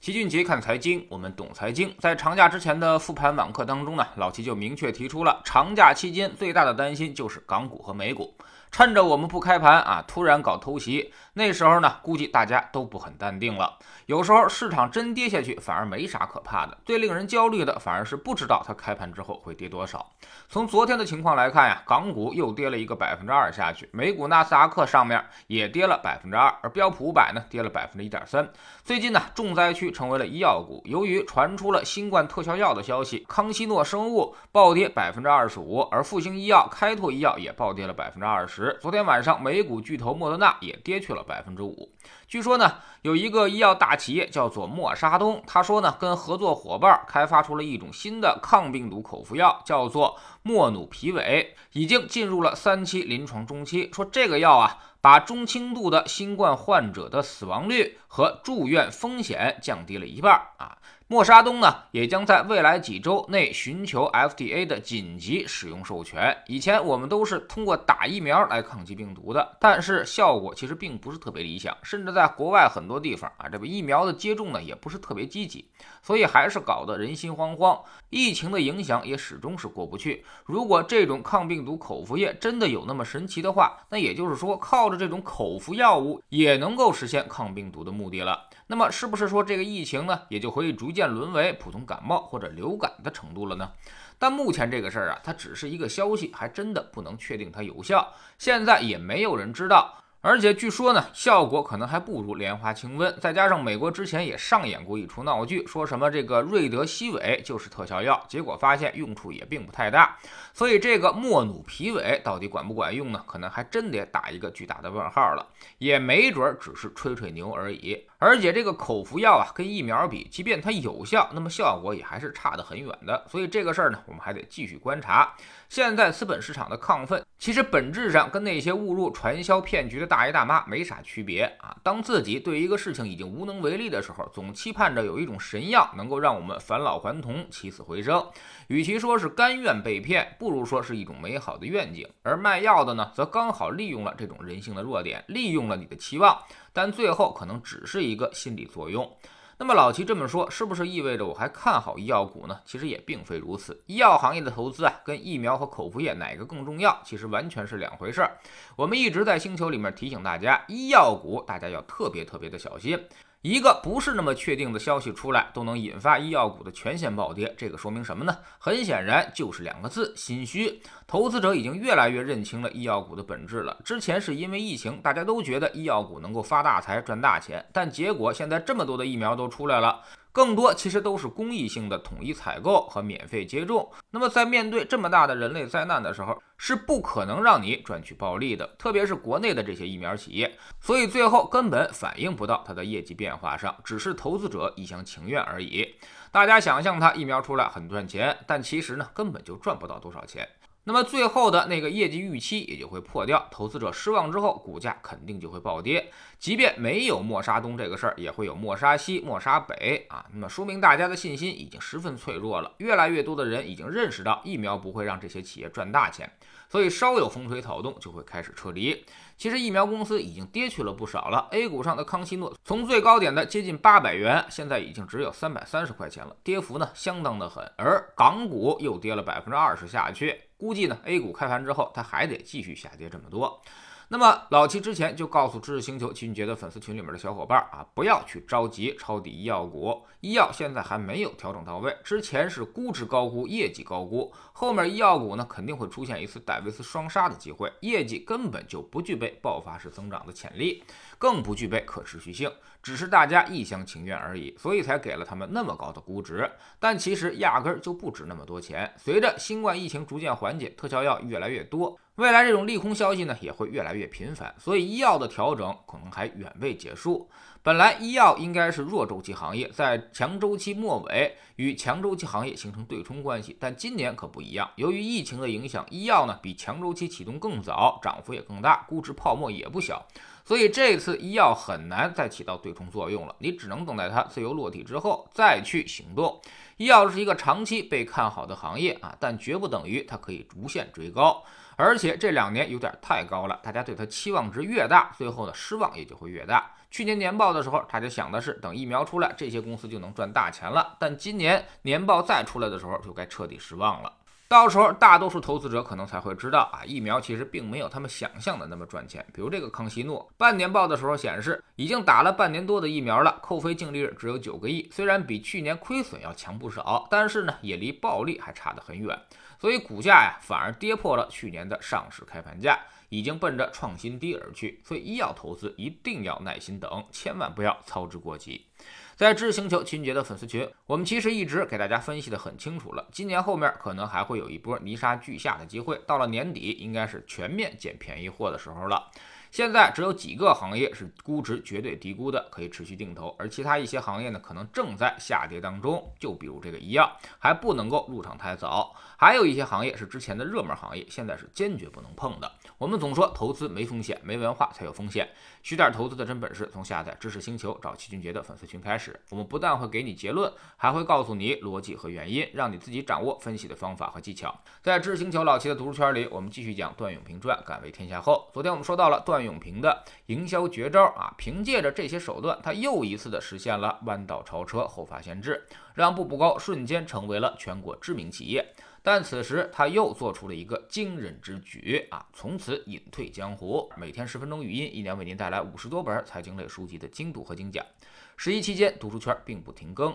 齐俊杰看财经，我们懂财经。在长假之前的复盘网课当中呢，老齐就明确提出了，长假期间最大的担心就是港股和美股。趁着我们不开盘啊，突然搞偷袭，那时候呢，估计大家都不很淡定了。有时候市场真跌下去，反而没啥可怕的。最令人焦虑的，反而是不知道它开盘之后会跌多少。从昨天的情况来看呀，港股又跌了一个百分之二下去，美股纳斯达克上面也跌了百分之二，而标普五百呢，跌了百分之一点三。最近呢，重灾区成为了医药股，由于传出了新冠特效药的消息，康希诺生物暴跌百分之二十五，而复星医药、开拓医药也暴跌了百分之二十。昨天晚上，美股巨头莫德纳也跌去了百分之五。据说呢，有一个医药大企业叫做默沙东，他说呢，跟合作伙伴开发出了一种新的抗病毒口服药，叫做莫努皮韦，已经进入了三期临床中期。说这个药啊，把中轻度的新冠患者的死亡率和住院风险降低了一半啊。默沙东呢，也将在未来几周内寻求 FDA 的紧急使用授权。以前我们都是通过打疫苗来抗击病毒的，但是效果其实并不是特别理想，甚至在国外很多地方啊，这个疫苗的接种呢也不是特别积极，所以还是搞得人心惶惶。疫情的影响也始终是过不去。如果这种抗病毒口服液真的有那么神奇的话，那也就是说，靠着这种口服药物也能够实现抗病毒的目的了。那么是不是说这个疫情呢，也就可以逐渐沦为普通感冒或者流感的程度了呢？但目前这个事儿啊，它只是一个消息，还真的不能确定它有效。现在也没有人知道。而且据说呢，效果可能还不如莲花清瘟。再加上美国之前也上演过一出闹剧，说什么这个瑞德西韦就是特效药，结果发现用处也并不太大。所以这个莫努皮韦到底管不管用呢？可能还真得打一个巨大的问号了。也没准只是吹吹牛而已。而且这个口服药啊，跟疫苗比，即便它有效，那么效果也还是差得很远的。所以这个事儿呢，我们还得继续观察。现在资本市场的亢奋，其实本质上跟那些误入传销骗局的大爷大妈没啥区别啊。当自己对一个事情已经无能为力的时候，总期盼着有一种神药能够让我们返老还童、起死回生。与其说是甘愿被骗，不如说是一种美好的愿景。而卖药的呢，则刚好利用了这种人性的弱点，利用了你的期望。但最后可能只是一个心理作用。那么老齐这么说，是不是意味着我还看好医药股呢？其实也并非如此。医药行业的投资啊，跟疫苗和口服液哪个更重要，其实完全是两回事儿。我们一直在星球里面提醒大家，医药股大家要特别特别的小心。一个不是那么确定的消息出来，都能引发医药股的全线暴跌，这个说明什么呢？很显然就是两个字：心虚。投资者已经越来越认清了医药股的本质了。之前是因为疫情，大家都觉得医药股能够发大财、赚大钱，但结果现在这么多的疫苗都出来了。更多其实都是公益性的统一采购和免费接种。那么在面对这么大的人类灾难的时候，是不可能让你赚取暴利的，特别是国内的这些疫苗企业。所以最后根本反映不到它的业绩变化上，只是投资者一厢情愿而已。大家想象它疫苗出来很赚钱，但其实呢根本就赚不到多少钱。那么最后的那个业绩预期也就会破掉，投资者失望之后，股价肯定就会暴跌。即便没有默沙东这个事儿，也会有默沙西、默沙北啊。那么说明大家的信心已经十分脆弱了。越来越多的人已经认识到疫苗不会让这些企业赚大钱，所以稍有风吹草动就会开始撤离。其实疫苗公司已经跌去了不少了。A 股上的康希诺从最高点的接近八百元，现在已经只有三百三十块钱了，跌幅呢相当的狠。而港股又跌了百分之二十下去。估计呢，A 股开盘之后，它还得继续下跌这么多。那么老七之前就告诉知识星球齐俊杰的粉丝群里面的小伙伴啊，不要去着急抄底医药股，医药现在还没有调整到位，之前是估值高估，业绩高估，后面医药股呢肯定会出现一次戴维斯双杀的机会，业绩根本就不具备爆发式增长的潜力，更不具备可持续性，只是大家一厢情愿而已，所以才给了他们那么高的估值，但其实压根儿就不值那么多钱。随着新冠疫情逐渐缓解，特效药越来越多。未来这种利空消息呢也会越来越频繁，所以医药的调整可能还远未结束。本来医药应该是弱周期行业，在强周期末尾与强周期行业形成对冲关系，但今年可不一样。由于疫情的影响，医药呢比强周期启动更早，涨幅也更大，估值泡沫也不小，所以这次医药很难再起到对冲作用了。你只能等待它自由落体之后再去行动。医药是一个长期被看好的行业啊，但绝不等于它可以无限追高。而且这两年有点太高了，大家对它期望值越大，最后的失望也就会越大。去年年报的时候，大家想的是等疫苗出来，这些公司就能赚大钱了。但今年年报再出来的时候，就该彻底失望了。到时候，大多数投资者可能才会知道啊，疫苗其实并没有他们想象的那么赚钱。比如这个康希诺，半年报的时候显示，已经打了半年多的疫苗了，扣非净利润只有九个亿，虽然比去年亏损要强不少，但是呢，也离暴利还差得很远。所以股价呀，反而跌破了去年的上市开盘价，已经奔着创新低而去。所以医药投资一定要耐心等，千万不要操之过急。在知识星球秦杰的粉丝群，我们其实一直给大家分析的很清楚了。今年后面可能还会有一波泥沙俱下的机会，到了年底应该是全面捡便宜货的时候了。现在只有几个行业是估值绝对低估的，可以持续定投，而其他一些行业呢，可能正在下跌当中。就比如这个医药，还不能够入场太早。还有一些行业是之前的热门行业，现在是坚决不能碰的。我们总说投资没风险，没文化才有风险。学点投资的真本事，从下载知识星球。找齐俊杰的粉丝群开始。我们不但会给你结论，还会告诉你逻辑和原因，让你自己掌握分析的方法和技巧。在知识星球。老齐的读书圈里，我们继续讲段永平传，敢为天下后。昨天我们说到了段段永平的营销绝招啊，凭借着这些手段，他又一次的实现了弯道超车、后发先至，让步步高瞬间成为了全国知名企业。但此时他又做出了一个惊人之举啊！从此隐退江湖，每天十分钟语音，一年为您带来五十多本财经类书籍的精读和精讲。十一期间，读书圈并不停更。